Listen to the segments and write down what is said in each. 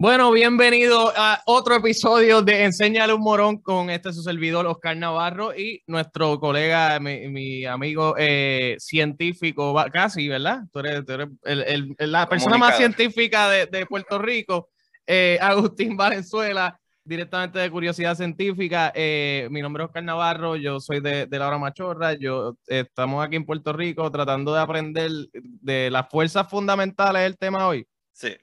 Bueno, bienvenido a otro episodio de Enséñale un morón con este su servidor Oscar Navarro y nuestro colega, mi, amigo eh, científico, casi, ¿verdad? Tú eres, la persona más científica de, Puerto Rico, eh, Agustín Valenzuela, directamente de Curiosidad Científica. Eh, mi nombre es Oscar Navarro, yo soy de, de La Hora Machorra, yo estamos aquí en Puerto Rico tratando de aprender de las fuerzas fundamentales del tema hoy. Sí.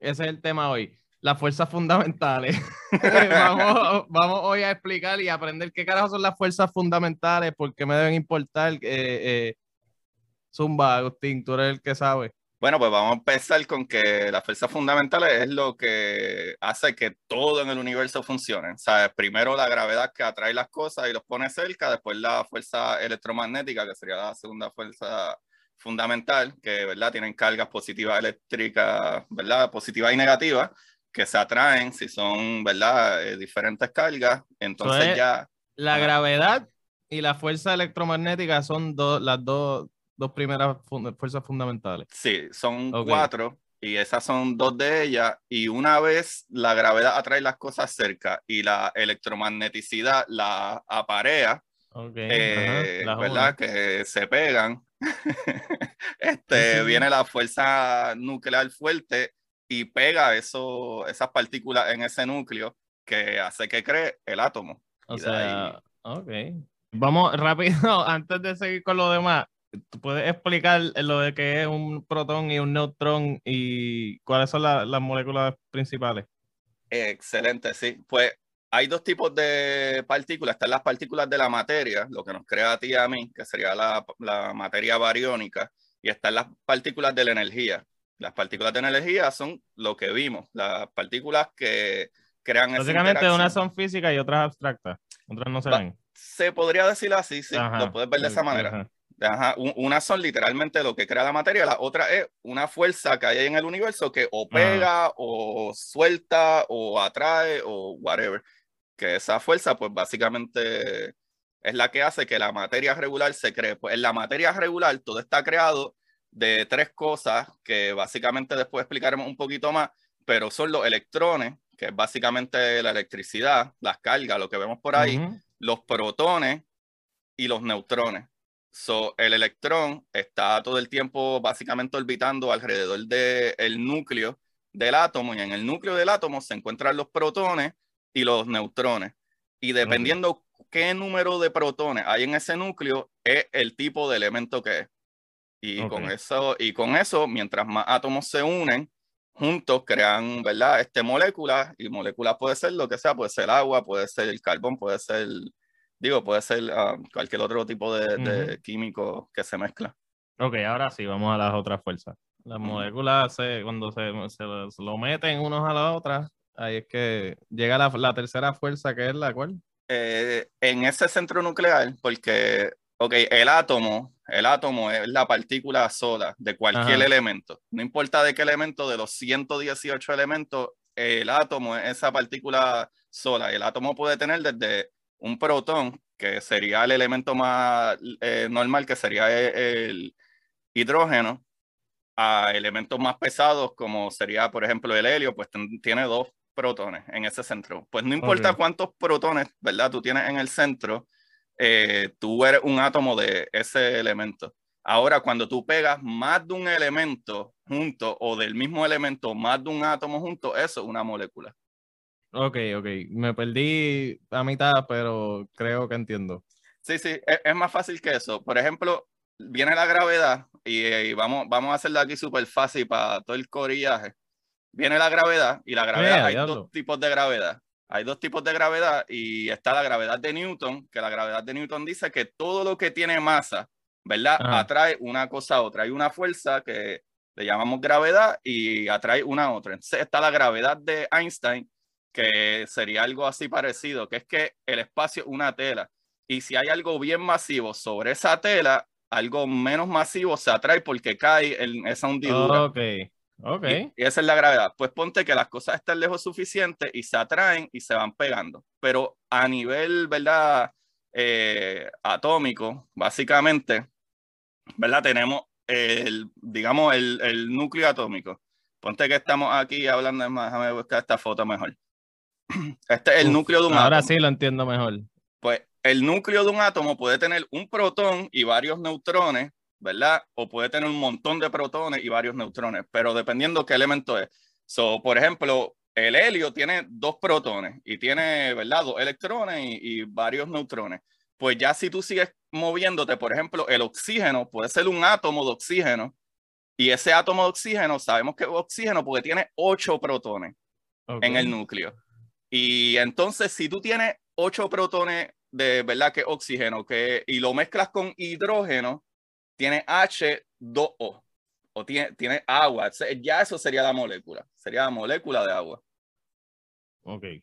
Ese es el tema hoy. Las fuerzas fundamentales. vamos, vamos, hoy a explicar y aprender qué carajo son las fuerzas fundamentales, por qué me deben importar. Eh, eh, Zumba, Agustín, tú eres el que sabe. Bueno, pues vamos a empezar con que las fuerzas fundamentales es lo que hace que todo en el universo funcione. O sea, primero la gravedad que atrae las cosas y los pone cerca, después la fuerza electromagnética, que sería la segunda fuerza fundamental, que ¿verdad? tienen cargas positivas eléctricas, ¿verdad? positivas y negativas, que se atraen si son ¿verdad? Eh, diferentes cargas. Entonces ya... La gravedad y la fuerza electromagnética son las dos, dos primeras fuerzas fundamentales. Sí, son cuatro y esas son dos de ellas. Y una vez la gravedad atrae las cosas cerca y la electromagneticidad la aparea, eh, ¿verdad? Que se pegan, este, viene la fuerza nuclear fuerte y pega eso, esas partículas en ese núcleo que hace que cree el átomo. O sea, ok. Vamos rápido, antes de seguir con lo demás, ¿tú puedes explicar lo de qué es un protón y un neutrón y cuáles son las moléculas principales? Excelente, sí. Pues hay dos tipos de partículas. Están las partículas de la materia, lo que nos crea a ti y a mí, que sería la, la materia bariónica, y están las partículas de la energía. Las partículas de energía son lo que vimos, las partículas que crean Básicamente unas son físicas y otras abstractas, otras no se ven. Se podría decir así, sí, lo puedes ver de esa manera. Una son literalmente lo que crea la materia, la otra es una fuerza que hay en el universo que o pega o suelta o atrae o whatever que esa fuerza, pues básicamente es la que hace que la materia regular se cree. Pues en la materia regular todo está creado de tres cosas que básicamente después explicaremos un poquito más, pero son los electrones, que es básicamente la electricidad, las cargas, lo que vemos por ahí, los protones y los neutrones. So, el electrón está todo el tiempo básicamente orbitando alrededor del núcleo del átomo y en el núcleo del átomo se encuentran los protones y los neutrones. Y dependiendo qué número de protones hay en ese núcleo, es el tipo de elemento que es. Y, con eso, y con eso, mientras más átomos se unen, juntos crean, ¿verdad? Este moléculas, y moléculas puede ser lo que sea, puede ser agua, puede ser el carbón, puede ser, digo, puede ser ah, cualquier otro tipo de, químico que se mezcla. Ok, ahora sí, vamos a las otras fuerzas. Las moléculas, se, cuando se, se, lo meten unos a las otras, Ahí es que llega la, tercera fuerza, que es la cual. Eh, en ese centro nuclear, porque, ok, el átomo, el átomo es la partícula sola de cualquier elemento. No importa de qué elemento, de los 118 elementos, el átomo es esa partícula sola. El átomo puede tener desde un protón, que sería el elemento más eh, normal, que sería el hidrógeno, a elementos más pesados, como sería, por ejemplo, el helio, pues tiene dos protones en ese centro. Pues no importa cuántos protones, ¿verdad? Tú tienes en el centro, eh, tú eres un átomo de ese elemento. Ahora, cuando tú pegas más de un elemento junto o del mismo elemento más de un átomo junto, eso es una molécula. Ok, ok. Me perdí a mitad, pero creo que entiendo. Sí, sí, es, es más fácil que eso. Por ejemplo, viene la gravedad y, y vamos, vamos a hacerlo aquí súper fácil para todo el corillaje viene la gravedad y la gravedad, hay dos tipos de gravedad. Hay dos tipos de gravedad y está la gravedad de Newton, que la gravedad de Newton dice que todo lo que tiene masa, ¿verdad? Atrae una cosa a otra. Hay una fuerza que le llamamos gravedad y atrae una a otra. Entonces está la gravedad de Einstein, que sería algo así parecido, que es que el espacio es una tela. Y si hay algo bien masivo sobre esa tela, algo menos masivo se atrae porque cae en esa hundidura. Okay. Ok. Y, esa es la gravedad. Pues ponte que las cosas están lejos suficiente y se atraen y se van pegando. Pero a nivel, ¿verdad? Eh, atómico, básicamente, ¿verdad? Tenemos el, digamos, el, el, núcleo atómico. Ponte que estamos aquí hablando, más, déjame buscar esta foto mejor. Este es el núcleo de un ahora sí lo entiendo mejor. Pues el núcleo de un átomo puede tener un protón y varios neutrones, ¿verdad? O puede tener un montón de protones y varios neutrones, pero dependiendo qué elemento es. So, por ejemplo, el helio tiene dos protones y tiene, ¿verdad? Dos electrones y, varios neutrones. Pues ya si tú sigues moviéndote, por ejemplo, el oxígeno puede ser un átomo de oxígeno y ese átomo de oxígeno, sabemos que es oxígeno porque tiene ocho protones en el núcleo. Y entonces, si tú tienes ocho protones de verdad que oxígeno que, y lo mezclas con hidrógeno, tiene H2O o tiene, tiene agua. Ya eso sería la molécula. Sería la molécula de agua. Ok. Eh,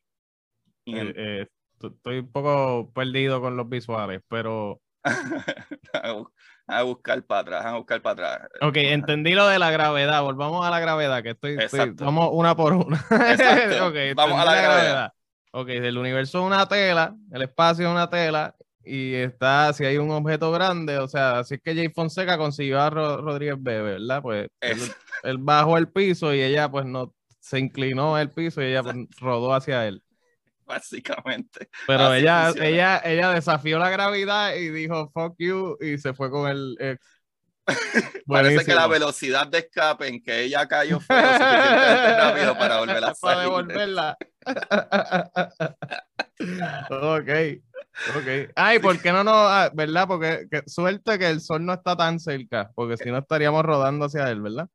eh, estoy un poco perdido con los visuales, pero. a buscar para atrás, a buscar para atrás. Ok, entendí lo de la gravedad. Volvamos a la gravedad, que estoy. vamos una por una. vamos a la, gravedad. Ok, el universo es una tela, el espacio es una tela, y está, si hay un objeto grande, o sea, así es que Jay Fonseca consiguió a Rodríguez Bebe, ¿verdad? Pues él, bajó el piso y ella pues no se inclinó el piso y ella pues, rodó hacia él. Básicamente. Pero ella, ella, ella desafió la gravedad y dijo fuck you y se fue con el ex. Parece que la velocidad de escape en que ella cayó fue lo suficientemente rápido para volverla a Para devolverla. ok. Ok. Ay, ¿por qué no nos, ah, verdad? Porque suerte que el sol no está tan cerca, porque si no estaríamos rodando hacia él, ¿verdad?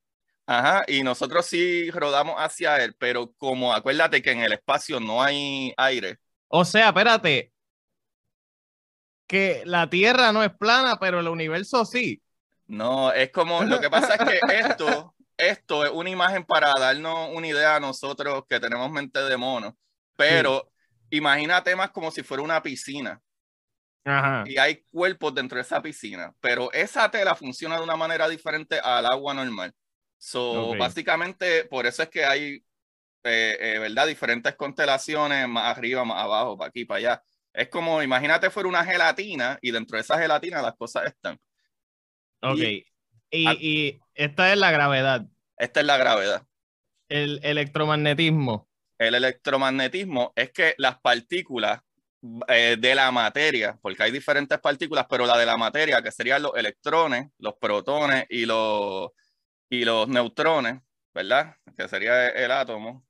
Ajá, y nosotros sí rodamos hacia él, pero como acuérdate que en el espacio no hay aire. O sea, espérate, que la Tierra no es plana, pero el universo sí. No, es como, lo que pasa es que esto, esto es una imagen para darnos una idea a nosotros que tenemos mente de mono, pero imagínate más como si fuera una piscina. Y hay cuerpos dentro de esa piscina, pero esa tela funciona de una manera diferente al agua normal. So, básicamente, por eso es que hay, eh, eh, ¿verdad? Diferentes constelaciones, más arriba, más abajo, para aquí, para allá. Es como, imagínate fuera una gelatina y dentro de esa gelatina las cosas están. Ok. Y, esta es la gravedad. Esta es la gravedad. El electromagnetismo el electromagnetismo es que las partículas eh, de la materia, porque hay diferentes partículas, pero la de la materia, que serían los electrones, los protones y los, y los neutrones, ¿verdad? Que sería el, átomo.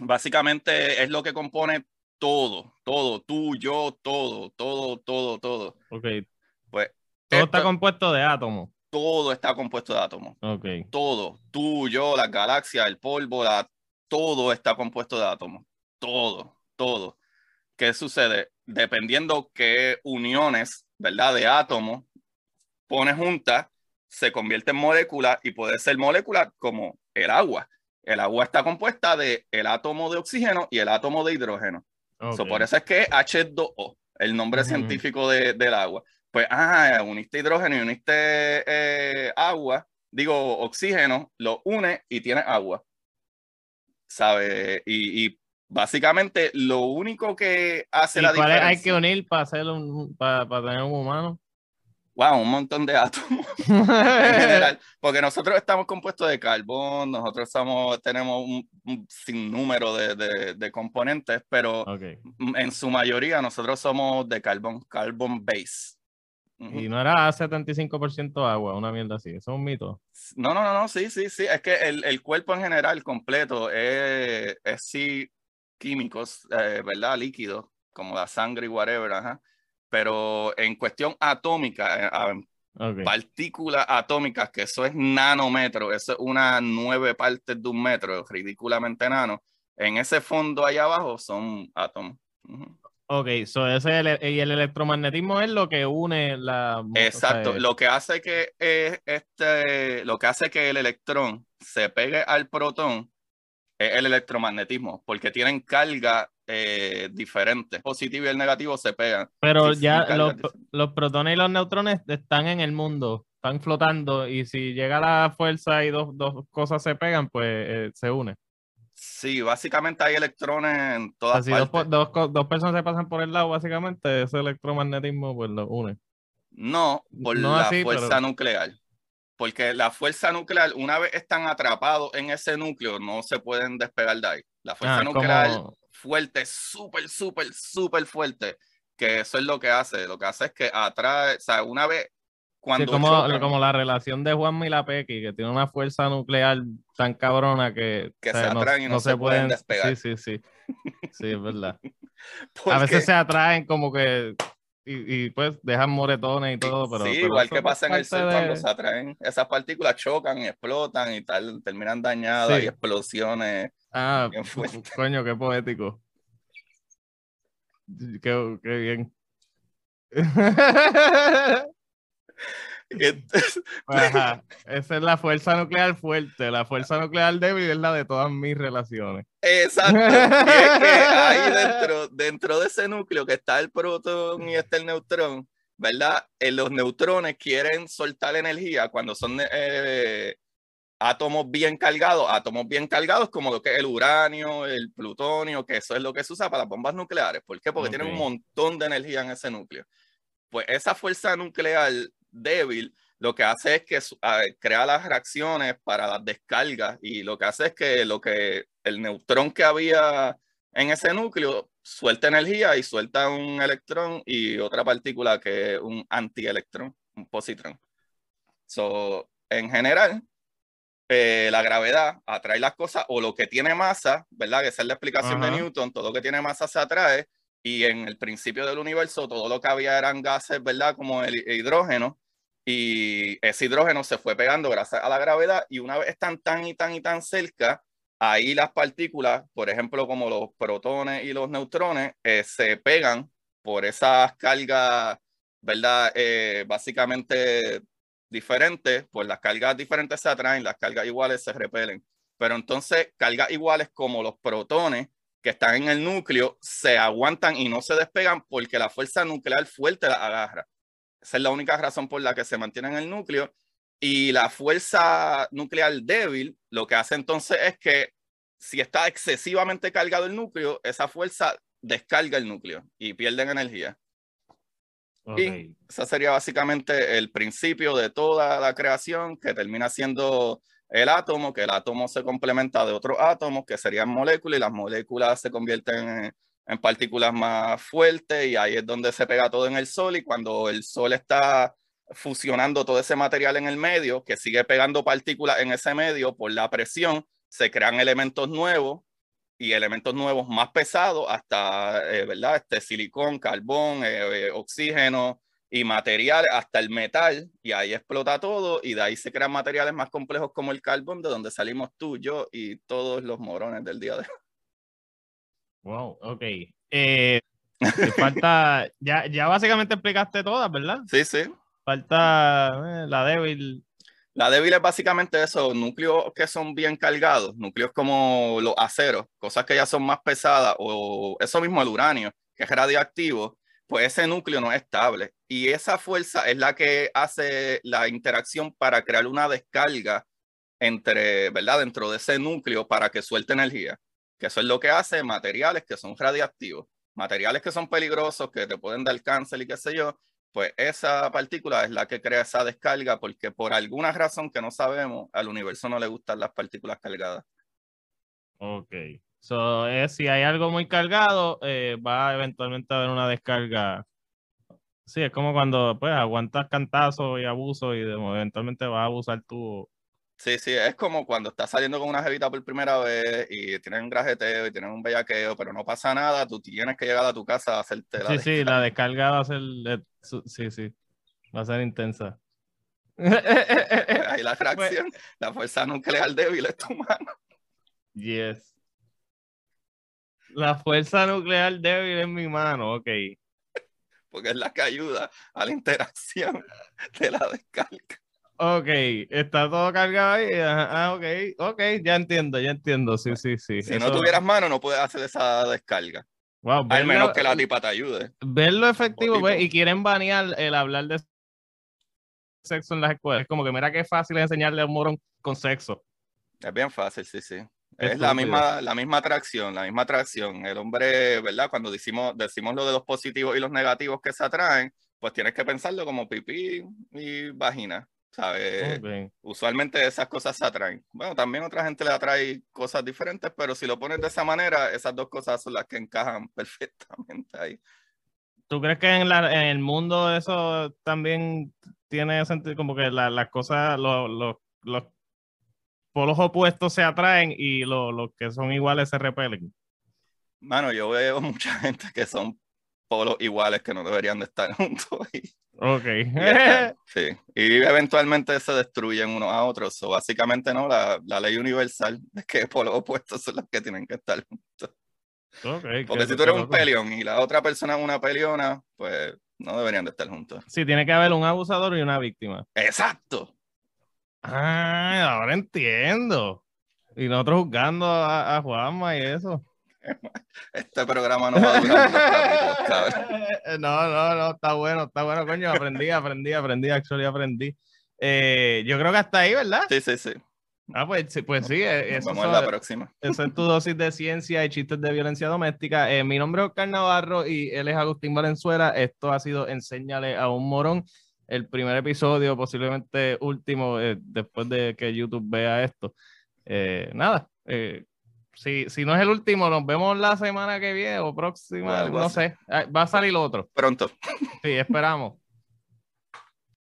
Básicamente es lo que compone todo, todo, tú, yo, todo, todo, todo, todo. Ok. Pues. Todo está compuesto de átomos. Todo está compuesto de átomos. Ok. Todo, tú, yo, las galaxias, el polvo, la todo está compuesto de átomos. Todo, todo. ¿Qué sucede? Dependiendo qué uniones, ¿verdad? De átomos pone juntas, se convierte en molécula y puede ser molécula como el agua. El agua está compuesta de el átomo de oxígeno y el átomo de hidrógeno. por eso es que H2O, el nombre científico de, del agua. Pues, ah, uniste hidrógeno y uniste eh, agua, digo oxígeno, lo une y tiene agua. ¿Sabe? Y, básicamente lo único que hace la diferencia... hay que unir para, hacer un, para, tener un humano? Wow, un montón de átomos en general, porque nosotros estamos compuestos de carbón, nosotros somos, tenemos un, sinnúmero de, de, componentes, pero en su mayoría nosotros somos de carbón, carbon base. Y no era 75% agua, una mierda así. Eso es un mito. No, no, no, no, sí, sí, sí. Es que el, el cuerpo en general completo es, es sí químicos, eh, ¿verdad? Líquidos, como la sangre y whatever, ajá. Pero en cuestión atómica, eh, partículas atómicas, que eso es nanómetro, eso es una nueve partes de un metro, ridículamente nano. En ese fondo ahí abajo son átomos. Ok, so ese y el electromagnetismo es lo que une la. Exacto, lo que hace que eh, este, lo que hace que el electrón se pegue al protón es el electromagnetismo, porque tienen carga eh, diferente. El positivo y el negativo se pegan. Pero ya los, protones y los neutrones están en el mundo, están flotando, y si llega la fuerza y dos, dos cosas se pegan, pues eh, se une. Sí, básicamente hay electrones en todas Así partes. Dos, dos, personas se pasan por el lado, básicamente ese electromagnetismo pues lo une. No, por la fuerza nuclear. porque la fuerza nuclear, una vez están atrapados en ese núcleo, no se pueden despegar de ahí. La fuerza ah, nuclear fuerte, súper, súper, súper fuerte, que eso es lo que hace. Lo que hace es que atrae, o sea, una vez cuando como, como la relación de Juan Milapeki, que tiene una fuerza nuclear tan cabrona que, que se atraen y no, se, pueden, despegar. Sí, sí, sí. Sí, es verdad. A veces se atraen como que y, pues dejan moretones y todo, pero... Sí, igual que pasa en el sol cuando se atraen, esas partículas chocan y explotan y tal, terminan dañadas y explosiones. Ah, coño, qué poético. Qué, qué bien. Esa es la fuerza nuclear fuerte. La fuerza nuclear débil es la de todas mis relaciones. Exacto. Y es que ahí dentro, dentro de ese núcleo que está el protón y está el neutrón, ¿verdad? Eh, los neutrones quieren soltar energía cuando son eh, átomos bien cargados, átomos bien cargados como lo que es el uranio, el plutonio, que eso es lo que se usa para las bombas nucleares. ¿Por qué? Porque tienen un montón de energía en ese núcleo. Pues esa fuerza nuclear débil, lo que hace es que crea las reacciones para las descargas y lo que hace es que lo que el neutrón que había en ese núcleo suelta energía y suelta un electrón y otra partícula que es un antielectrón, un positrón. So, en general, eh, la gravedad atrae las cosas o lo que tiene masa, ¿verdad? Que esa es la explicación de Newton, todo lo que tiene masa se atrae y en el principio del universo todo lo que había eran gases, ¿verdad? Como el hidrógeno, y ese hidrógeno se fue pegando gracias a la gravedad y una vez están tan y tan y tan cerca, ahí las partículas, por ejemplo, como los protones y los neutrones, eh, se pegan por esas cargas, ¿verdad? Eh, básicamente diferentes, pues las cargas diferentes se atraen, las cargas iguales se repelen. Pero entonces, cargas iguales como los protones que están en el núcleo se aguantan y no se despegan porque la fuerza nuclear fuerte la agarra. Esa es la única razón por la que se mantiene en el núcleo. Y la fuerza nuclear débil lo que hace entonces es que si está excesivamente cargado el núcleo, esa fuerza descarga el núcleo y pierden energía. Y ese sería básicamente el principio de toda la creación que termina siendo el átomo, que el átomo se complementa de otros átomos que serían moléculas y las moléculas se convierten en, en, partículas más fuertes y ahí es donde se pega todo en el sol y cuando el sol está fusionando todo ese material en el medio, que sigue pegando partículas en ese medio por la presión, se crean elementos nuevos y elementos nuevos más pesados hasta, eh, ¿verdad? Este silicón, carbón, eh, eh, oxígeno, y materiales hasta el metal y ahí explota todo y de ahí se crean materiales más complejos como el carbón de donde salimos tú, yo y todos los morones del día de hoy. Wow, ok. Eh, falta, ya, ya básicamente explicaste todas, ¿verdad? Sí, sí. Falta eh, la débil. La débil es básicamente eso, núcleos que son bien cargados, núcleos como los aceros, cosas que ya son más pesadas, o eso mismo el uranio, que es radioactivo, pues ese núcleo no es estable. Y esa fuerza es la que hace la interacción para crear una descarga entre, ¿verdad? Dentro de ese núcleo para que suelte energía. Que eso es lo que hace materiales que son radiactivos, materiales que son peligrosos, que te pueden dar cáncer y qué sé yo. Pues esa partícula es la que crea esa descarga porque por alguna razón que no sabemos, al universo no le gustan las partículas cargadas. Ok. So, si hay algo muy cargado, eh, va eventualmente a haber una descarga. Sí, es como cuando pues aguantas cantazos y abuso y eventualmente vas a abusar tú. Sí, sí, es como cuando estás saliendo con una jevita por primera vez y tienen un grajeteo y tienen un bellaqueo, pero no pasa nada, tú tienes que llegar a tu casa a hacerte la Sí, sí, la descarga va a ser, sí, sí, va a ser intensa. Ahí la reacción, la fuerza nuclear débil es tu mano. Yes. La fuerza nuclear débil en mi mano, ok. Porque es la que ayuda a la interacción de la descarga. Ok, está todo cargado ahí. Ah, ok, ok, ya entiendo, ya entiendo. Sí, sí, sí. Si no tuvieras mano, no puedes hacer esa descarga. Wow, Al menos que la tipa te ayude. Verlo efectivo, pues, y quieren banear el hablar de sexo en las escuelas. Es como que mira qué fácil es enseñarle a un morón con sexo. Es bien fácil, sí, sí. Es la misma, la misma atracción, la misma atracción. El hombre, ¿verdad? Cuando decimos, decimos lo de los positivos y los negativos que se atraen, pues tienes que pensarlo como pipí y vagina. ¿Sabes? Usualmente esas cosas se atraen. Bueno, también otra gente le atrae cosas diferentes, pero si lo pones de esa manera, esas dos cosas son las que encajan perfectamente ahí. ¿Tú crees que en, la, en el mundo eso también tiene sentido? Como que las cosas, los, los, los polos opuestos se atraen y los que son iguales se repelen. Mano, yo veo mucha gente que son polos iguales que no deberían de estar juntos. Y, ok. sí. Y eventualmente se destruyen unos a otros. O básicamente, ¿no? La, la, ley universal es que polos opuestos son los que tienen que estar juntos. Okay, Porque si tú eres un peleón y la otra persona es una peleona, pues no deberían de estar juntos. Sí, tiene que haber un abusador y una víctima. Exacto. Ah, ahora entiendo. Y nosotros juzgando a, a Juanma y eso. Este programa no va a durar No, no, no, está bueno, está bueno, coño. Aprendí, aprendí, aprendí, actually aprendí. Eh, yo creo que hasta ahí, ¿verdad? Sí, sí, sí. Ah, pues, pues sí. Eh, eso Vamos a la próxima. Esa es tu dosis de ciencia y chistes de violencia doméstica. Eh, mi nombre es Oscar Navarro y él es Agustín Valenzuela. Esto ha sido Enséñale a un morón. El primer episodio, posiblemente último, después de que YouTube vea esto. nada, si, si no es el último, nos vemos la semana que viene o próxima, no sé. Ah, va a salir otro. Pronto. Sí, esperamos.